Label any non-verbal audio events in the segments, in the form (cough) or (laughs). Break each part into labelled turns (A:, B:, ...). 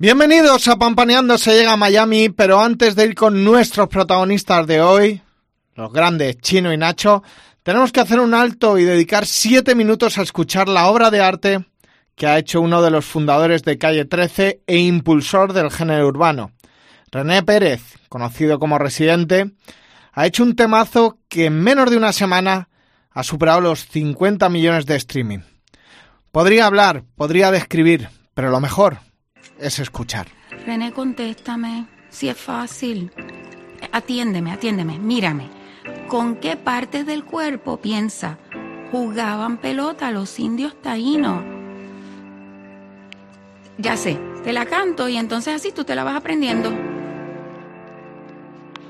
A: Bienvenidos a Pampaneando se llega a Miami, pero antes de ir con nuestros protagonistas de hoy, los grandes Chino y Nacho, tenemos que hacer un alto y dedicar siete minutos a escuchar la obra de arte que ha hecho uno de los fundadores de Calle 13 e impulsor del género urbano. René Pérez, conocido como Residente, ha hecho un temazo que en menos de una semana ha superado los 50 millones de streaming. Podría hablar, podría describir, pero lo mejor es escuchar.
B: René, contéstame, si es fácil. Atiéndeme, atiéndeme, mírame. ¿Con qué partes del cuerpo piensa jugaban pelota los indios taínos? Ya sé, te la canto y entonces así tú te la vas aprendiendo.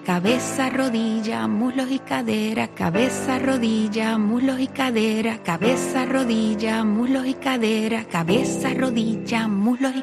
B: Cabeza, rodilla, muslos y cadera, cabeza, rodilla, muslos y cadera, cabeza, rodilla, muslos y cadera, cabeza, rodilla, muslos y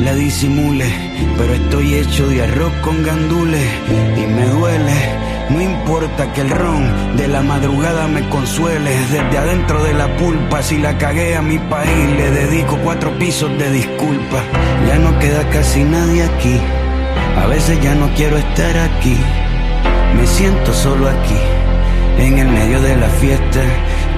C: la disimule, pero estoy hecho de arroz con gandules y me duele. No importa que el ron de la madrugada me consuele, desde adentro de la pulpa, si la cagué a mi país, le dedico cuatro pisos de disculpa. Ya no queda casi nadie aquí, a veces ya no quiero estar aquí. Me siento solo aquí, en el medio de la fiesta.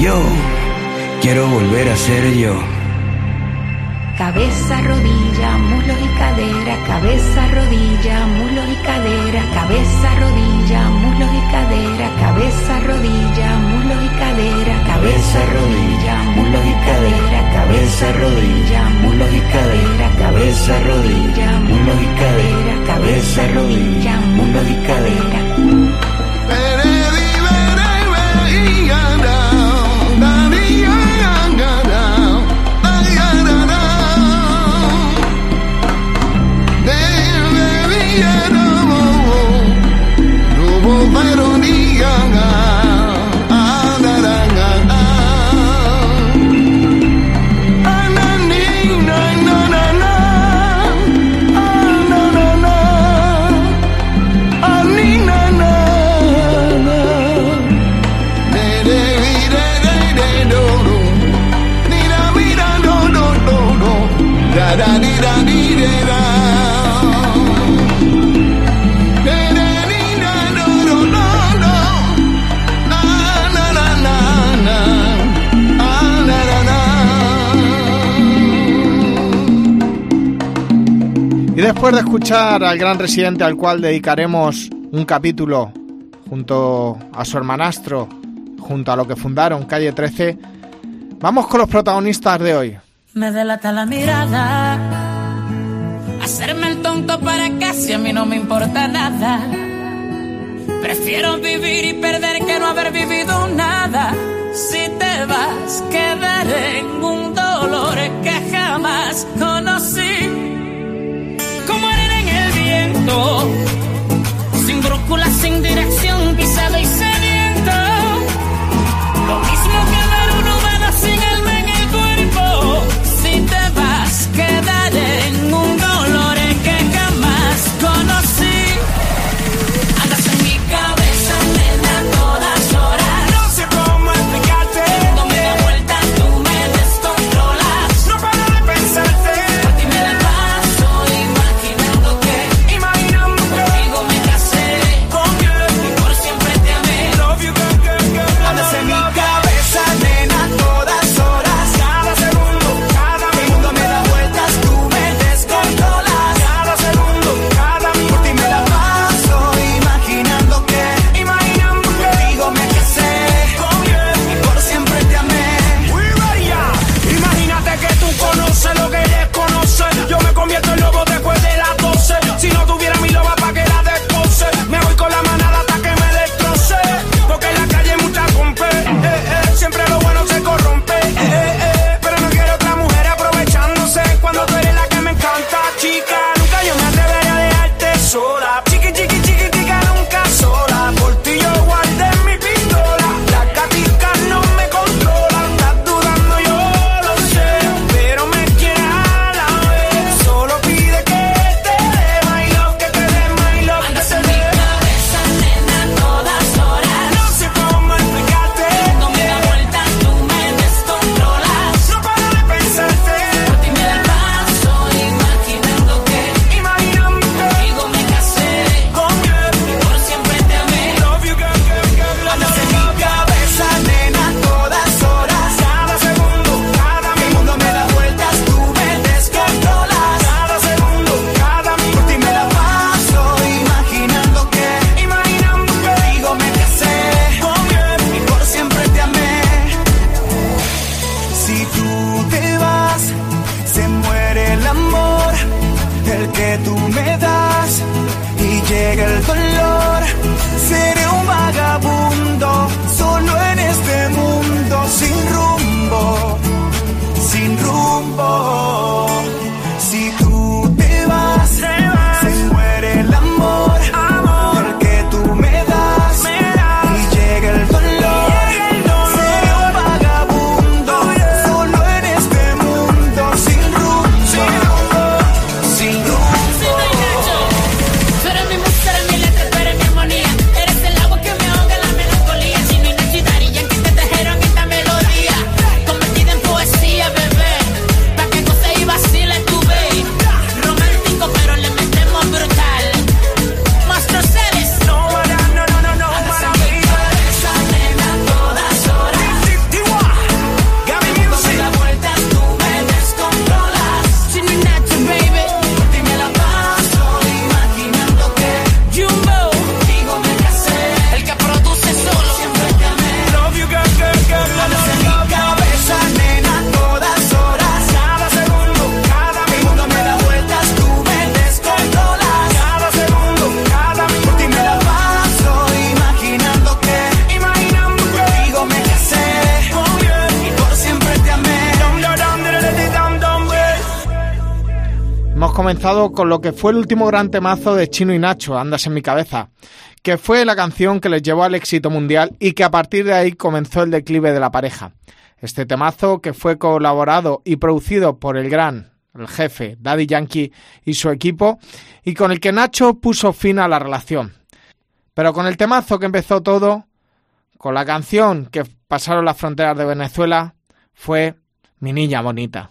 C: Yo quiero volver a ser yo.
B: Cabeza, rodilla, muslos y cadera, cabeza, rodilla, muslos y cadera, cabeza, rodilla, muslos y cadera, cabeza, rodilla, muslos y cadera, cabeza, rodilla, muslos y cadera, cabeza, rodilla, muslos y cadera, cabeza, rodilla, muslos y cadera, cabeza, rodilla, muslos y cadera.
A: Después de escuchar al gran residente al cual dedicaremos un capítulo junto a su hermanastro, junto a lo que fundaron Calle 13, vamos con los protagonistas de hoy.
D: Me delata la mirada, hacerme el tonto para casi a mí no me importa nada. Prefiero vivir y perder que no haber vivido nada. Si te vas, quedaré en un dolor que jamás conocí sin brújula, sin dirección, pisado y
A: comenzado con lo que fue el último gran temazo de Chino y Nacho, Andas en mi cabeza, que fue la canción que les llevó al éxito mundial y que a partir de ahí comenzó el declive de la pareja. Este temazo, que fue colaborado y producido por el gran, el jefe, Daddy Yankee y su equipo, y con el que Nacho puso fin a la relación. Pero con el temazo que empezó todo, con la canción que pasaron las fronteras de Venezuela, fue Mi Niña Bonita.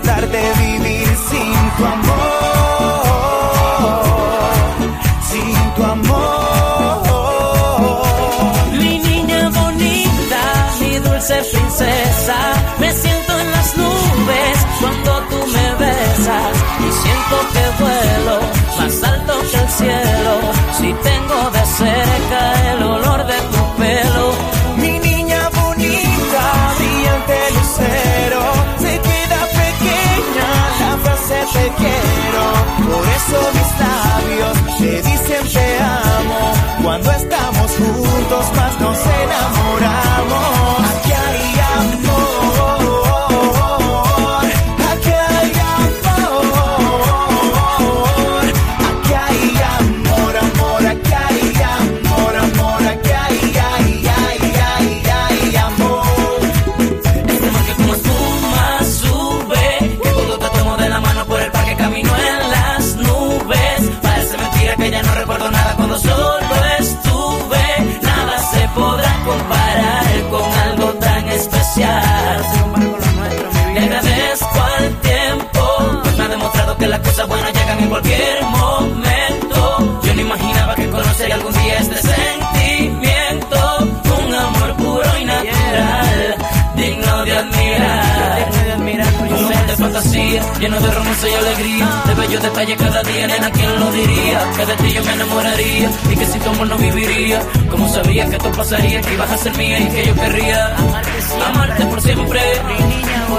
E: tratar de vivir sin tu amor. Sin tu amor.
D: Mi niña bonita, mi dulce princesa, me siento en las nubes cuando tú me besas y siento que vuelo más alto que el cielo. Si tengo
E: te quiero. Por eso
D: lleno de romance y alegría, de bellos detalles cada día, nena, ¿quién lo diría? Que de ti yo me enamoraría y que sin tu amor no viviría. Como sabía que esto pasaría, que ibas a ser mía y que yo querría amarte por siempre.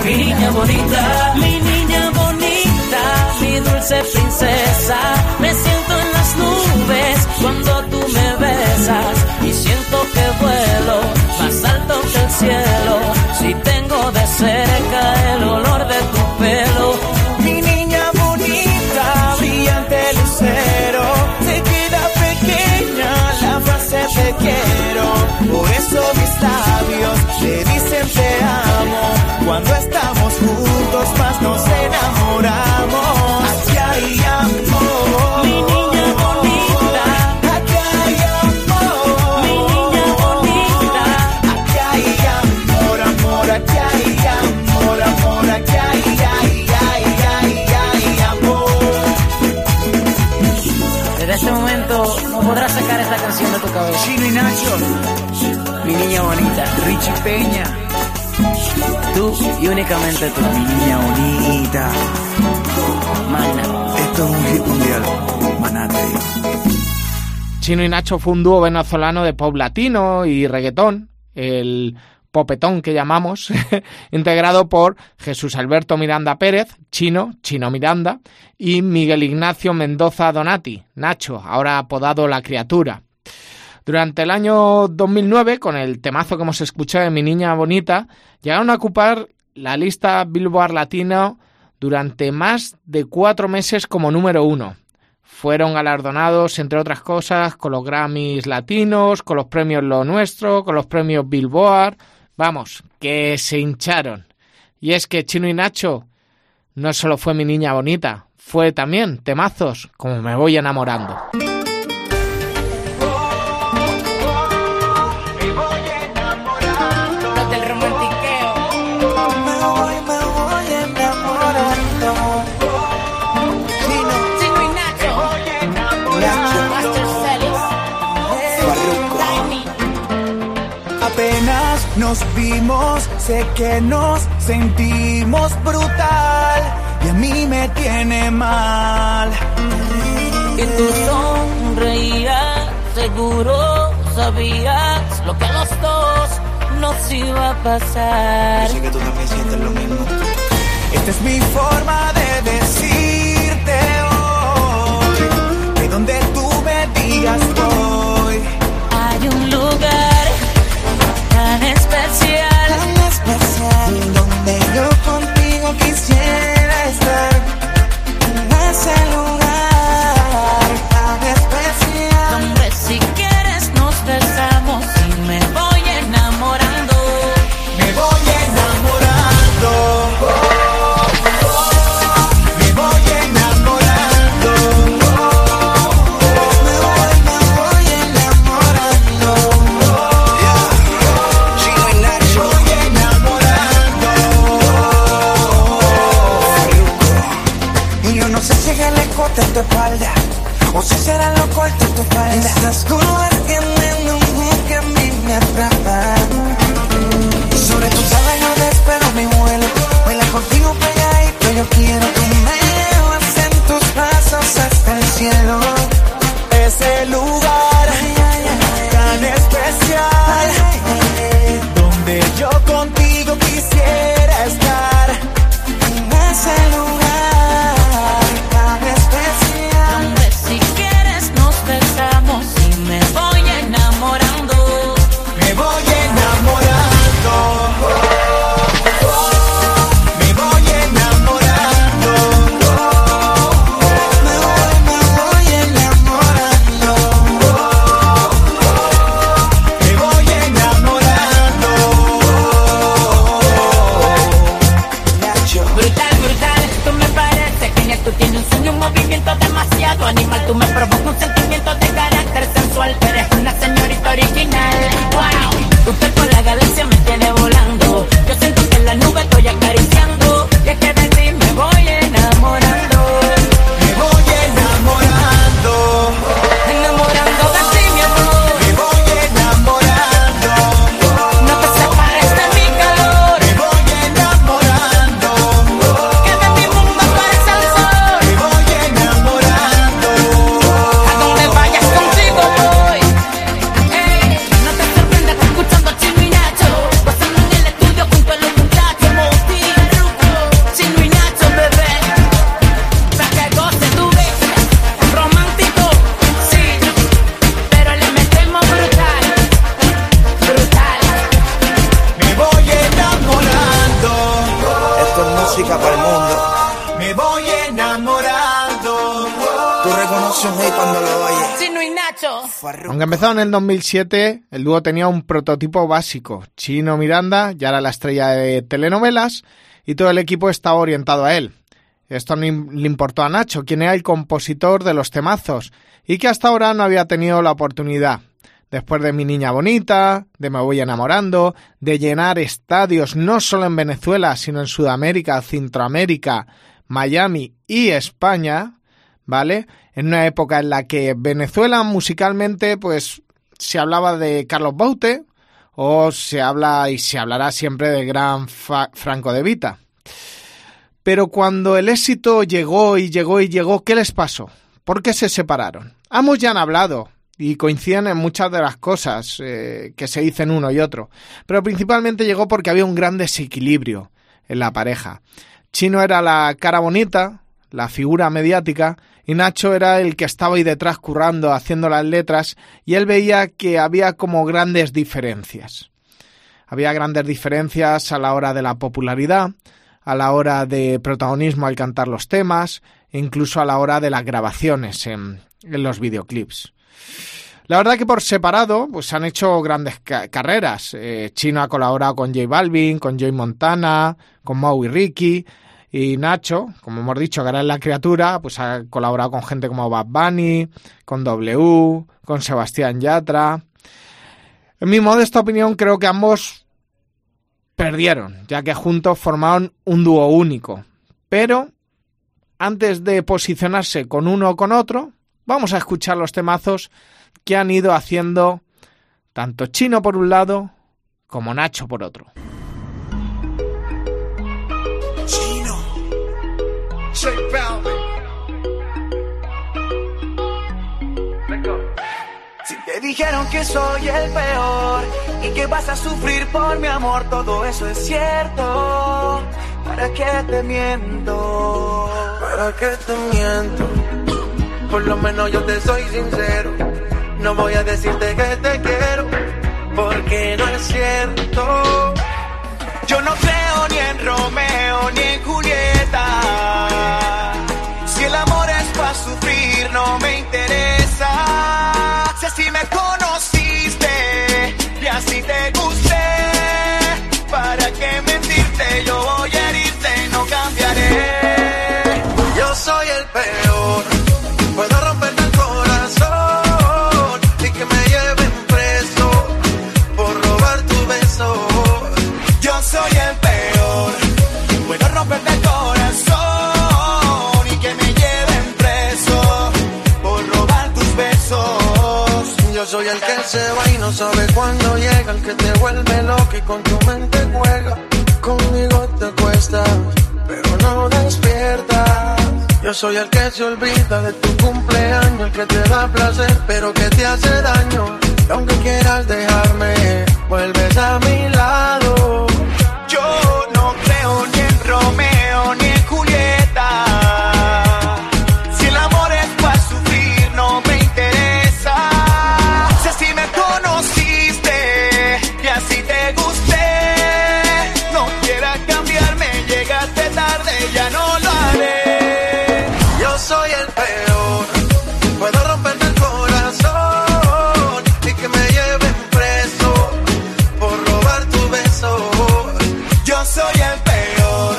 D: Mi niña bonita, mi niña bonita, mi dulce princesa. Me siento en las nubes cuando tú me besas y siento que vuelo más alto que el cielo. Si tengo de cerca el olor de tu
E: Mi niña bonita, brillante lucero, se queda pequeña la frase te quiero. Por eso mis labios te dicen te amo. Cuando estamos juntos más nos enamoramos.
F: Richie Peña. Tú y únicamente tú.
E: Mi niña bonita.
F: Mana.
E: Esto es un hit mundial. Maná, te digo.
A: Chino y Nacho fue un dúo venezolano de pop latino y reggaetón, el popetón que llamamos, (laughs) integrado por Jesús Alberto Miranda Pérez, Chino, Chino Miranda, y Miguel Ignacio Mendoza Donati, Nacho, ahora apodado La Criatura. Durante el año 2009, con el temazo que hemos escuchado de Mi Niña Bonita, llegaron a ocupar la lista Billboard Latino durante más de cuatro meses como número uno. Fueron galardonados, entre otras cosas, con los Grammys latinos, con los premios Lo Nuestro, con los premios Billboard. Vamos, que se hincharon. Y es que Chino y Nacho no solo fue mi niña bonita, fue también temazos como Me voy enamorando.
E: Me voy, me voy enamorando. Chino,
F: Chino y Nacho.
E: Nacho,
F: Master Celis.
E: Farruko.
F: Tiny.
E: Apenas nos vimos, sé que nos sentimos brutal y a mí me tiene mal.
F: Y tú sonreías, seguro sabías lo que los dos nos iba a pasar.
E: que tú también sientes lo mismo. Esta es mi forma de decirte hoy que donde tú me digas voy.
F: Hay un lugar tan especial.
A: Aunque empezó en el 2007, el dúo tenía un prototipo básico. Chino Miranda ya era la estrella de telenovelas y todo el equipo estaba orientado a él. Esto no le importó a Nacho, quien era el compositor de los temazos y que hasta ahora no había tenido la oportunidad. Después de Mi Niña Bonita, de Me Voy Enamorando, de llenar estadios no solo en Venezuela, sino en Sudamérica, Centroamérica, Miami y España, ¿vale? En una época en la que Venezuela musicalmente, pues, se hablaba de Carlos Baute o se habla y se hablará siempre del gran Franco de Vita. Pero cuando el éxito llegó y llegó y llegó, ¿qué les pasó? ¿Por qué se separaron? Ambos ya han hablado y coinciden en muchas de las cosas eh, que se dicen uno y otro, pero principalmente llegó porque había un gran desequilibrio en la pareja. Chino era la cara bonita, la figura mediática, y Nacho era el que estaba ahí detrás currando, haciendo las letras, y él veía que había como grandes diferencias. Había grandes diferencias a la hora de la popularidad, a la hora de protagonismo al cantar los temas, e incluso a la hora de las grabaciones en, los videoclips. La verdad que por separado pues han hecho grandes ca- carreras. Eh, Chino ha colaborado con J Balvin, con Joy Montana, con Mau y Ricky. Y Nacho, como hemos dicho, que era la criatura, pues ha colaborado con gente como Bad Bunny, con W, con Sebastián Yatra. En mi modesta opinión, creo que ambos perdieron, ya que juntos formaron un dúo único. Pero antes de posicionarse con uno o con otro, vamos a escuchar los temazos que han ido haciendo tanto Chino por un lado como Nacho por otro.
E: Dijeron que soy el peor y que vas a sufrir por mi amor, todo eso es cierto. ¿Para qué te miento?
G: ¿Para qué te miento? Por lo menos yo te soy sincero. No voy a decirte que te quiero, porque no es cierto.
E: Yo no creo ni en Romeo ni en Julieta. Si el amor es para sufrir, no me interesa. Si así así te gusté, ¿para qué mentirte? Yo voy a herirte no cambiaré.
G: Yo soy el peor. Puedo romperte el corazón y que me lleven preso por robar tu beso.
E: Yo soy el peor. Puedo romperte el corazón y que me lleven preso por robar tus besos.
G: Yo soy el que se va y no sabe cuándo llega, el que te vuelve loco y con tu mente juega. Conmigo te cuesta, pero no despiertas. Yo soy el que se olvida de tu cumpleaños, el que te da placer, pero que te hace daño. Y aunque quieras dejarme, vuelves a mi lado. Soy el peor.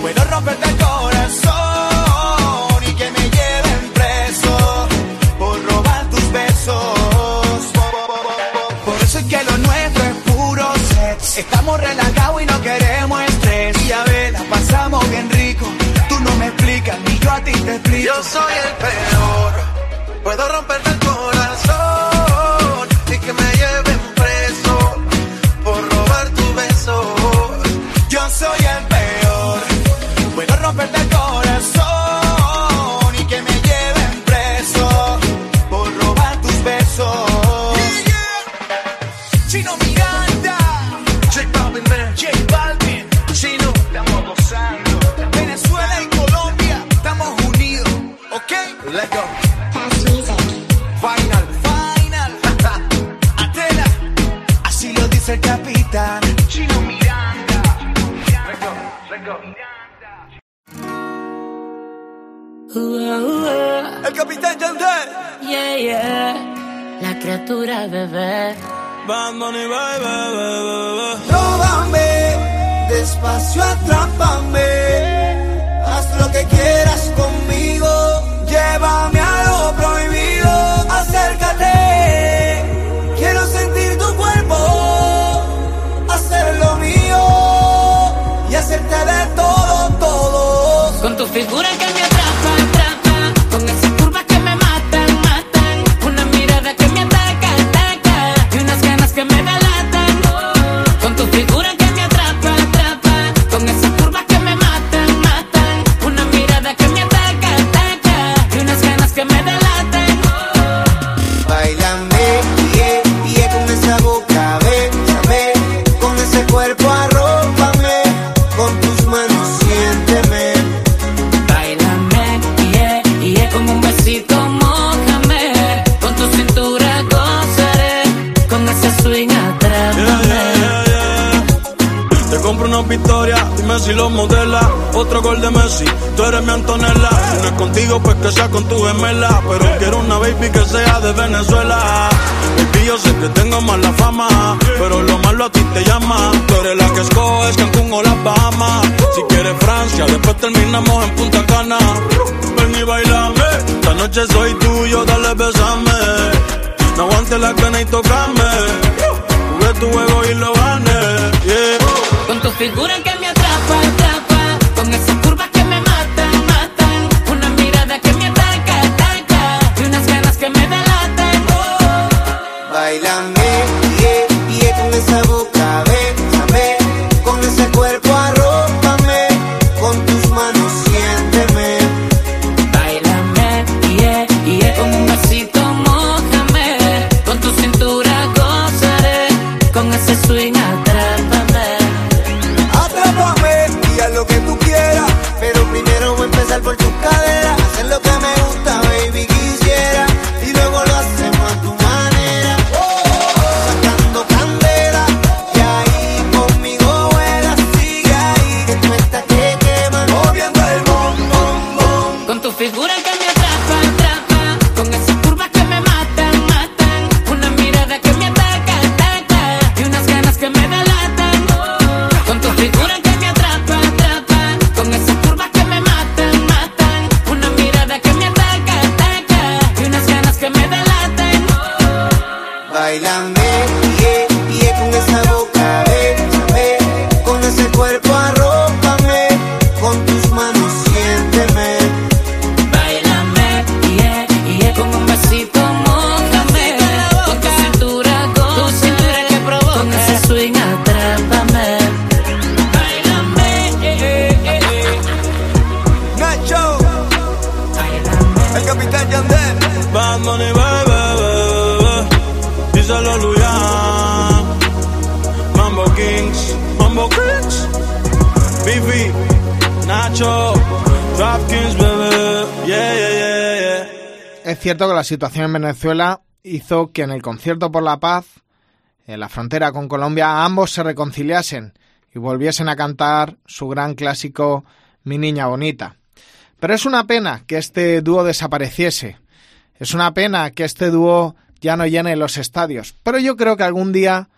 G: Puedo romperte el corazón y que me lleven preso por robar
E: tus besos. Por eso es que lo nuestro es puro sex. Estamos relajados y no queremos estrés. Y a ver, la pasamos bien rico. Tú no me explicas, ni yo a ti te explico.
G: Yo soy el peor. Puedo romperte el
E: El capitán Yandel.
F: Yeah, yeah. La criatura bebé.
E: Róbame, despacio atrápame. Haz lo que quieras conmigo. Llévame a lo prohibido. Acércate. Quiero sentir tu cuerpo. Hacer lo mío. Y hacerte de todo, todo.
F: Con tu figura
H: victoria, dime si lo modela. Otro gol de Messi, tú eres mi Antonella. Si no es contigo, pues que sea con tu gemela. Pero quiero una baby que sea de Venezuela. Y yo sé que tengo mala fama, pero lo malo a ti te llama. Tú eres la que escoges Cancún o las Bahamas. Si quieres Francia, después terminamos en Punta Cana. Ven y bailame, esta noche soy tuyo, dale besame. No aguantes la cana y tocame. Jugué tu juego y lo gané. Yeah.
D: Con tu figura que. Con esas
A: cierto que la situación en Venezuela hizo que en el concierto por la paz, en la frontera con Colombia, ambos se reconciliasen y volviesen a cantar su gran clásico Mi Niña Bonita. Pero es una pena que este dúo desapareciese. Es una pena que este dúo ya no llene los estadios. Pero yo creo que algún día,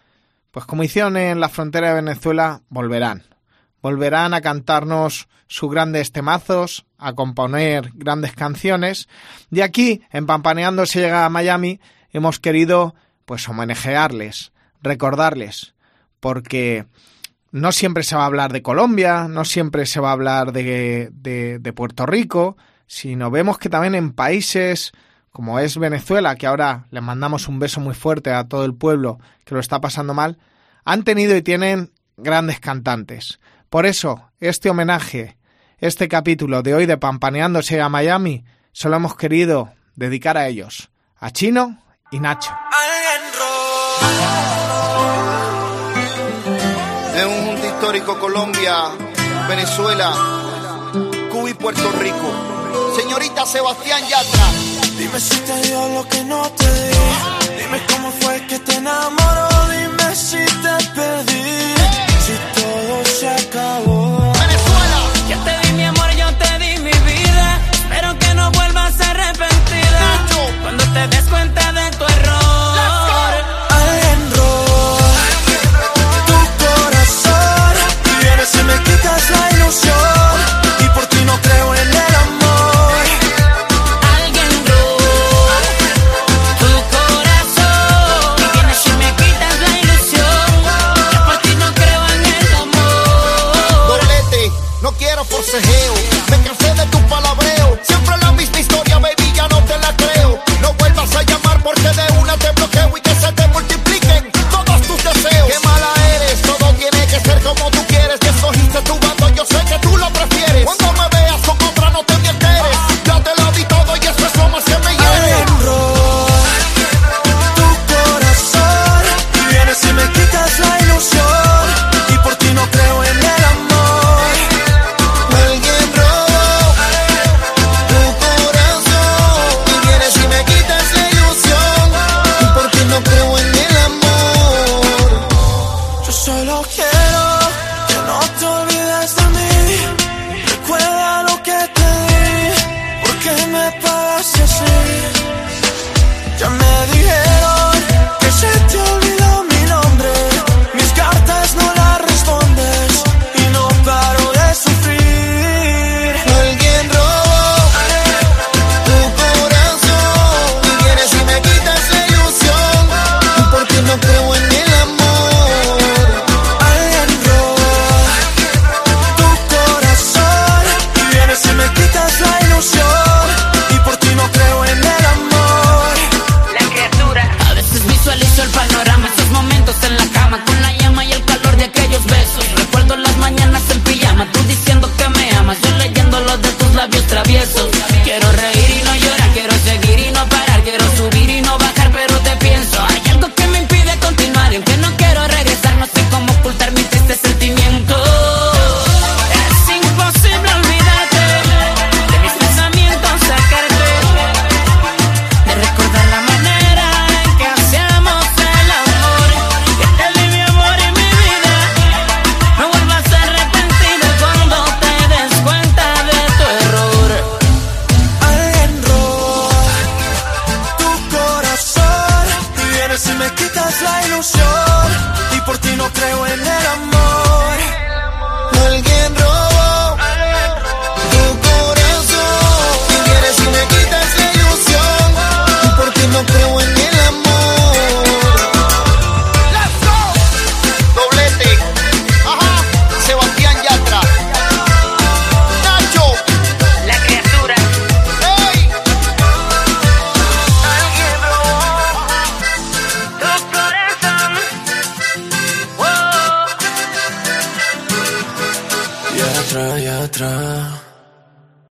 A: pues como hicieron en la frontera de Venezuela, volverán. Volverán a cantarnos sus grandes temazos, a componer grandes canciones. Y aquí, en Pampaneando se llega a Miami, hemos querido pues homenajearles, recordarles, porque no siempre se va a hablar de Colombia, no siempre se va a hablar de, de, de Puerto Rico, sino vemos que también en países como es Venezuela, que ahora les mandamos un beso muy fuerte a todo el pueblo que lo está pasando mal, han tenido y tienen grandes cantantes. Por eso, este homenaje, este capítulo de hoy de Pampaneándose a Miami, se lo hemos querido dedicar a ellos, a Chino y Nacho.
E: Es un junto histórico Colombia, Venezuela, Cuba y Puerto Rico. Señorita Sebastián Yatra.
G: Dime si te dio lo que no te di. Dime cómo fue que te enamoró. Dime si te perdí. Si todo se acabó.
D: Cuenta